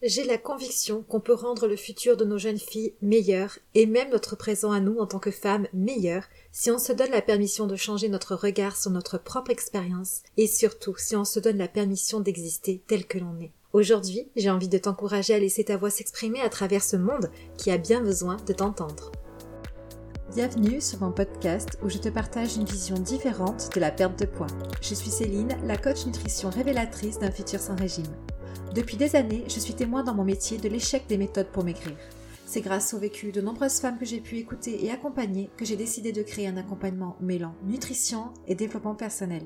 J'ai la conviction qu'on peut rendre le futur de nos jeunes filles meilleur et même notre présent à nous en tant que femmes meilleur si on se donne la permission de changer notre regard sur notre propre expérience et surtout si on se donne la permission d'exister tel que l'on est. Aujourd'hui, j'ai envie de t'encourager à laisser ta voix s'exprimer à travers ce monde qui a bien besoin de t'entendre. Bienvenue sur mon podcast où je te partage une vision différente de la perte de poids. Je suis Céline, la coach nutrition révélatrice d'un futur sans régime. Depuis des années, je suis témoin dans mon métier de l'échec des méthodes pour maigrir. C'est grâce au vécu de nombreuses femmes que j'ai pu écouter et accompagner que j'ai décidé de créer un accompagnement mêlant nutrition et développement personnel.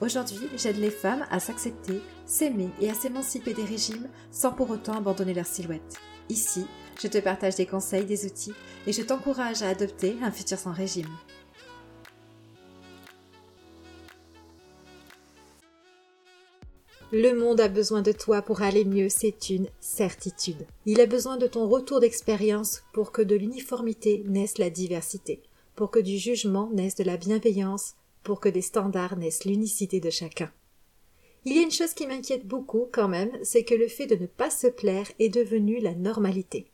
Aujourd'hui, j'aide les femmes à s'accepter, s'aimer et à s'émanciper des régimes sans pour autant abandonner leur silhouette. Ici, je te partage des conseils, des outils et je t'encourage à adopter un futur sans régime. Le monde a besoin de toi pour aller mieux, c'est une certitude. Il a besoin de ton retour d'expérience pour que de l'uniformité naisse la diversité, pour que du jugement naisse de la bienveillance, pour que des standards naissent l'unicité de chacun. Il y a une chose qui m'inquiète beaucoup quand même, c'est que le fait de ne pas se plaire est devenu la normalité.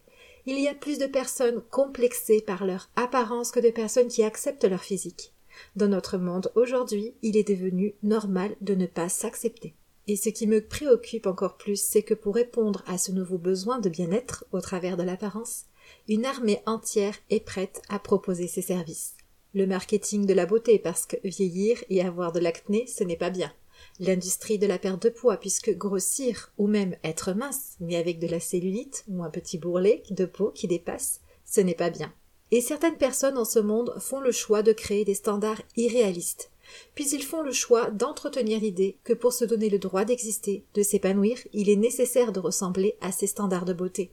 Il y a plus de personnes complexées par leur apparence que de personnes qui acceptent leur physique. Dans notre monde aujourd'hui, il est devenu normal de ne pas s'accepter. Et ce qui me préoccupe encore plus, c'est que pour répondre à ce nouveau besoin de bien-être au travers de l'apparence, une armée entière est prête à proposer ses services. Le marketing de la beauté, parce que vieillir et avoir de l'acné, ce n'est pas bien. L'industrie de la perte de poids, puisque grossir, ou même être mince, mais avec de la cellulite ou un petit bourrelet de peau qui dépasse, ce n'est pas bien. Et certaines personnes en ce monde font le choix de créer des standards irréalistes, puis ils font le choix d'entretenir l'idée que pour se donner le droit d'exister, de s'épanouir, il est nécessaire de ressembler à ces standards de beauté.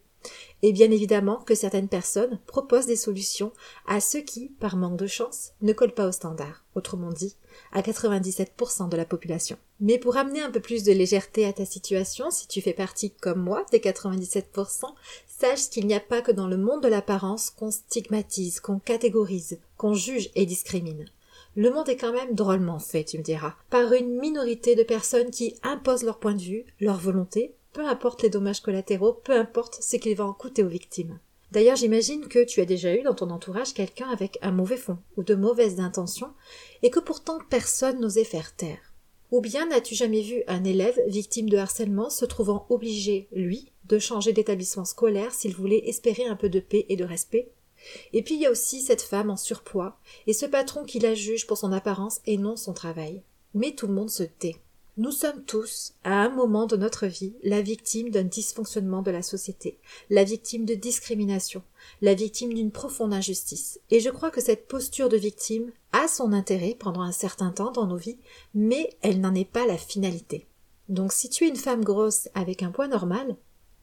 Et bien évidemment que certaines personnes proposent des solutions à ceux qui, par manque de chance, ne collent pas aux standards, autrement dit, à 97% de la population. Mais pour amener un peu plus de légèreté à ta situation, si tu fais partie comme moi des 97%, sache qu'il n'y a pas que dans le monde de l'apparence qu'on stigmatise, qu'on catégorise, qu'on juge et discrimine. Le monde est quand même drôlement fait, tu me diras, par une minorité de personnes qui imposent leur point de vue, leur volonté, peu importe les dommages collatéraux, peu importe ce qu'il va en coûter aux victimes. D'ailleurs, j'imagine que tu as déjà eu dans ton entourage quelqu'un avec un mauvais fond ou de mauvaises intentions et que pourtant personne n'osait faire taire. Ou bien n'as-tu jamais vu un élève victime de harcèlement se trouvant obligé, lui, de changer d'établissement scolaire s'il voulait espérer un peu de paix et de respect? Et puis il y a aussi cette femme en surpoids, et ce patron qui la juge pour son apparence et non son travail. Mais tout le monde se tait. Nous sommes tous, à un moment de notre vie, la victime d'un dysfonctionnement de la société, la victime de discrimination, la victime d'une profonde injustice. Et je crois que cette posture de victime a son intérêt pendant un certain temps dans nos vies, mais elle n'en est pas la finalité. Donc si tu es une femme grosse avec un poids normal,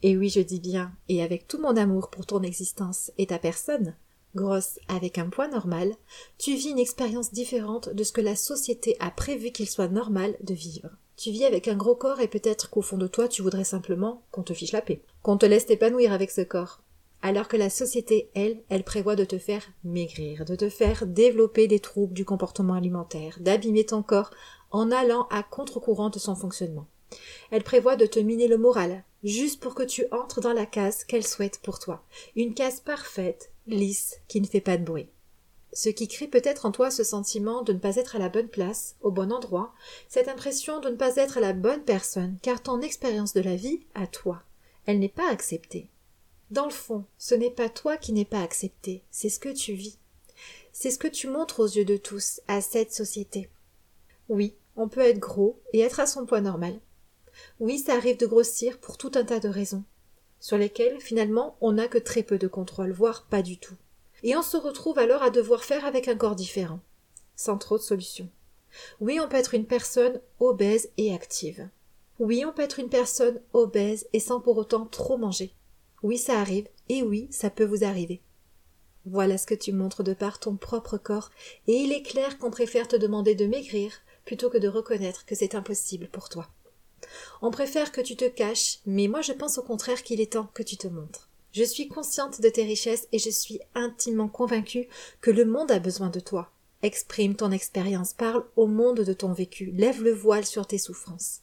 et oui, je dis bien, et avec tout mon amour pour ton existence et ta personne, grosse avec un poids normal, tu vis une expérience différente de ce que la société a prévu qu'il soit normal de vivre. Tu vis avec un gros corps et peut-être qu'au fond de toi tu voudrais simplement qu'on te fiche la paix, qu'on te laisse t'épanouir avec ce corps. Alors que la société, elle, elle prévoit de te faire maigrir, de te faire développer des troubles du comportement alimentaire, d'abîmer ton corps en allant à contre-courant de son fonctionnement. Elle prévoit de te miner le moral, juste pour que tu entres dans la case qu'elle souhaite pour toi. Une case parfaite, lisse, qui ne fait pas de bruit. Ce qui crée peut-être en toi ce sentiment de ne pas être à la bonne place, au bon endroit, cette impression de ne pas être la bonne personne, car ton expérience de la vie, à toi, elle n'est pas acceptée. Dans le fond, ce n'est pas toi qui n'es pas accepté, c'est ce que tu vis. C'est ce que tu montres aux yeux de tous, à cette société. Oui, on peut être gros et être à son poids normal, oui, ça arrive de grossir pour tout un tas de raisons, sur lesquelles finalement on n'a que très peu de contrôle, voire pas du tout. Et on se retrouve alors à devoir faire avec un corps différent, sans trop de solutions. Oui, on peut être une personne obèse et active. Oui, on peut être une personne obèse et sans pour autant trop manger. Oui, ça arrive, et oui, ça peut vous arriver. Voilà ce que tu montres de par ton propre corps, et il est clair qu'on préfère te demander de maigrir plutôt que de reconnaître que c'est impossible pour toi. On préfère que tu te caches, mais moi je pense au contraire qu'il est temps que tu te montres. Je suis consciente de tes richesses et je suis intimement convaincue que le monde a besoin de toi. Exprime ton expérience, parle au monde de ton vécu, lève le voile sur tes souffrances.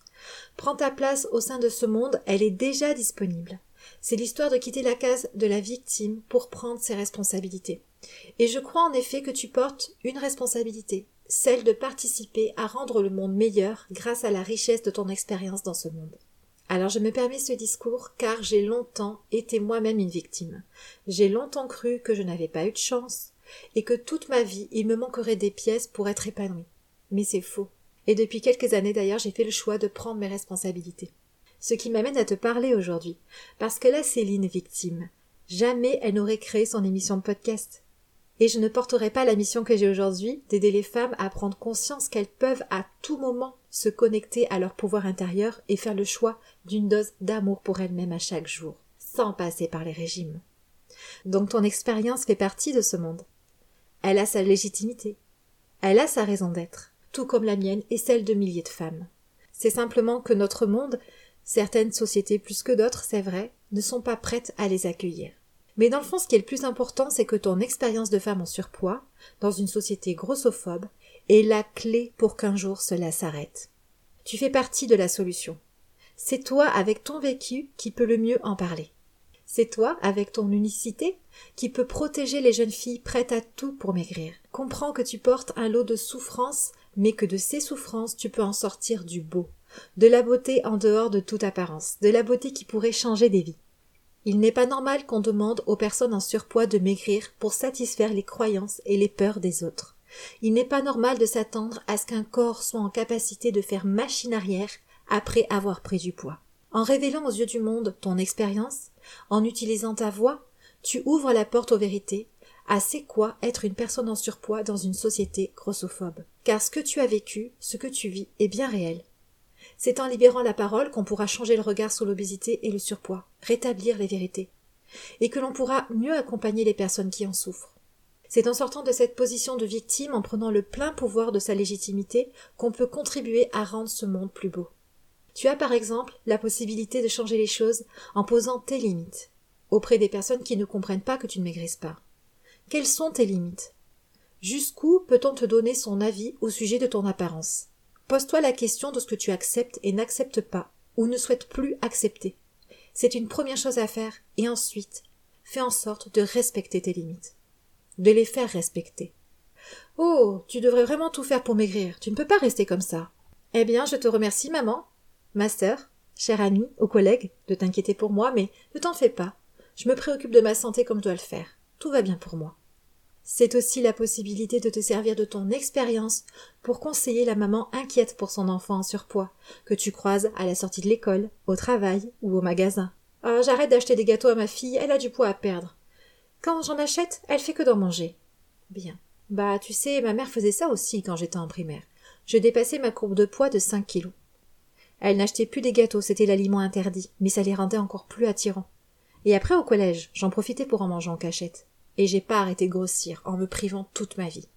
Prends ta place au sein de ce monde, elle est déjà disponible. C'est l'histoire de quitter la case de la victime pour prendre ses responsabilités. Et je crois en effet que tu portes une responsabilité, celle de participer à rendre le monde meilleur grâce à la richesse de ton expérience dans ce monde. Alors je me permets ce discours car j'ai longtemps été moi-même une victime. J'ai longtemps cru que je n'avais pas eu de chance et que toute ma vie il me manquerait des pièces pour être épanouie. Mais c'est faux. Et depuis quelques années d'ailleurs j'ai fait le choix de prendre mes responsabilités. Ce qui m'amène à te parler aujourd'hui. Parce que la Céline victime, jamais elle n'aurait créé son émission de podcast et je ne porterai pas la mission que j'ai aujourd'hui d'aider les femmes à prendre conscience qu'elles peuvent à tout moment se connecter à leur pouvoir intérieur et faire le choix d'une dose d'amour pour elles-mêmes à chaque jour, sans passer par les régimes. Donc ton expérience fait partie de ce monde. Elle a sa légitimité. Elle a sa raison d'être, tout comme la mienne et celle de milliers de femmes. C'est simplement que notre monde, certaines sociétés plus que d'autres, c'est vrai, ne sont pas prêtes à les accueillir. Mais dans le fond, ce qui est le plus important, c'est que ton expérience de femme en surpoids, dans une société grossophobe, est la clé pour qu'un jour cela s'arrête. Tu fais partie de la solution. C'est toi, avec ton vécu, qui peut le mieux en parler. C'est toi, avec ton unicité, qui peut protéger les jeunes filles prêtes à tout pour maigrir. Comprends que tu portes un lot de souffrances, mais que de ces souffrances tu peux en sortir du beau, de la beauté en dehors de toute apparence, de la beauté qui pourrait changer des vies. Il n'est pas normal qu'on demande aux personnes en surpoids de maigrir pour satisfaire les croyances et les peurs des autres. Il n'est pas normal de s'attendre à ce qu'un corps soit en capacité de faire machine arrière après avoir pris du poids. En révélant aux yeux du monde ton expérience, en utilisant ta voix, tu ouvres la porte aux vérités, à c'est quoi être une personne en surpoids dans une société grossophobe. Car ce que tu as vécu, ce que tu vis est bien réel. C'est en libérant la parole qu'on pourra changer le regard sur l'obésité et le surpoids, rétablir les vérités, et que l'on pourra mieux accompagner les personnes qui en souffrent. C'est en sortant de cette position de victime, en prenant le plein pouvoir de sa légitimité, qu'on peut contribuer à rendre ce monde plus beau. Tu as par exemple la possibilité de changer les choses en posant tes limites auprès des personnes qui ne comprennent pas que tu ne maigrisses pas. Quelles sont tes limites? Jusqu'où peut-on te donner son avis au sujet de ton apparence? Pose-toi la question de ce que tu acceptes et n'acceptes pas, ou ne souhaites plus accepter. C'est une première chose à faire, et ensuite, fais en sorte de respecter tes limites. De les faire respecter. Oh, tu devrais vraiment tout faire pour maigrir, tu ne peux pas rester comme ça. Eh bien, je te remercie, maman, ma sœur, chère amie, ou collègue, de t'inquiéter pour moi, mais ne t'en fais pas. Je me préoccupe de ma santé comme je dois le faire. Tout va bien pour moi. C'est aussi la possibilité de te servir de ton expérience pour conseiller la maman inquiète pour son enfant en surpoids, que tu croises à la sortie de l'école, au travail ou au magasin. Ah, j'arrête d'acheter des gâteaux à ma fille, elle a du poids à perdre. Quand j'en achète, elle fait que d'en manger. Bien. Bah, tu sais, ma mère faisait ça aussi quand j'étais en primaire. Je dépassais ma courbe de poids de 5 kilos. Elle n'achetait plus des gâteaux, c'était l'aliment interdit, mais ça les rendait encore plus attirants. Et après au collège, j'en profitais pour en manger en cachette et j'ai pas arrêté grossir en me privant toute ma vie.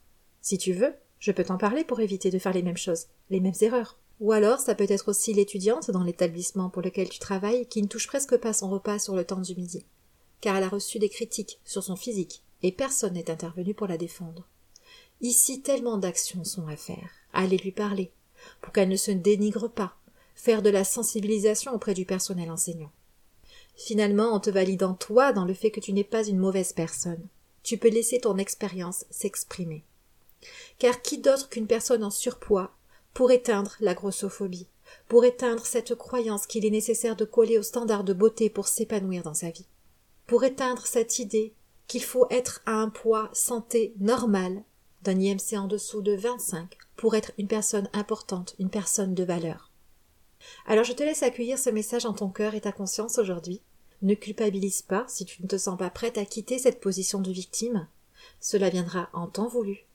Si tu veux, je peux t'en parler pour éviter de faire les mêmes choses, les mêmes erreurs. Ou alors ça peut être aussi l'étudiante dans l'établissement pour lequel tu travailles qui ne touche presque pas son repas sur le temps du midi, car elle a reçu des critiques sur son physique et personne n'est intervenu pour la défendre. Ici tellement d'actions sont à faire. Allez lui parler, pour qu'elle ne se dénigre pas, faire de la sensibilisation auprès du personnel enseignant. Finalement, en te validant toi dans le fait que tu n'es pas une mauvaise personne, tu peux laisser ton expérience s'exprimer. Car qui d'autre qu'une personne en surpoids pour éteindre la grossophobie, pour éteindre cette croyance qu'il est nécessaire de coller aux standards de beauté pour s'épanouir dans sa vie, pour éteindre cette idée qu'il faut être à un poids santé normal d'un IMC en dessous de 25 pour être une personne importante, une personne de valeur. Alors je te laisse accueillir ce message en ton cœur et ta conscience aujourd'hui. Ne culpabilise pas si tu ne te sens pas prête à quitter cette position de victime. Cela viendra en temps voulu.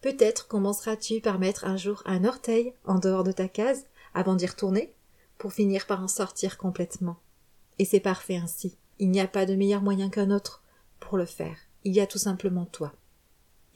Peut-être commenceras-tu par mettre un jour un orteil en dehors de ta case avant d'y retourner pour finir par en sortir complètement. Et c'est parfait ainsi. Il n'y a pas de meilleur moyen qu'un autre pour le faire. Il y a tout simplement toi.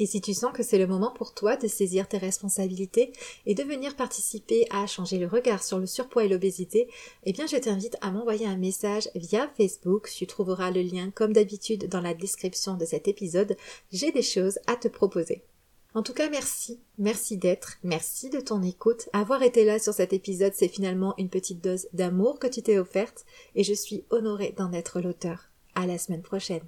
Et si tu sens que c'est le moment pour toi de saisir tes responsabilités et de venir participer à changer le regard sur le surpoids et l'obésité, eh bien je t'invite à m'envoyer un message via Facebook. Tu trouveras le lien comme d'habitude dans la description de cet épisode. J'ai des choses à te proposer. En tout cas, merci. Merci d'être. Merci de ton écoute. Avoir été là sur cet épisode, c'est finalement une petite dose d'amour que tu t'es offerte et je suis honorée d'en être l'auteur. À la semaine prochaine.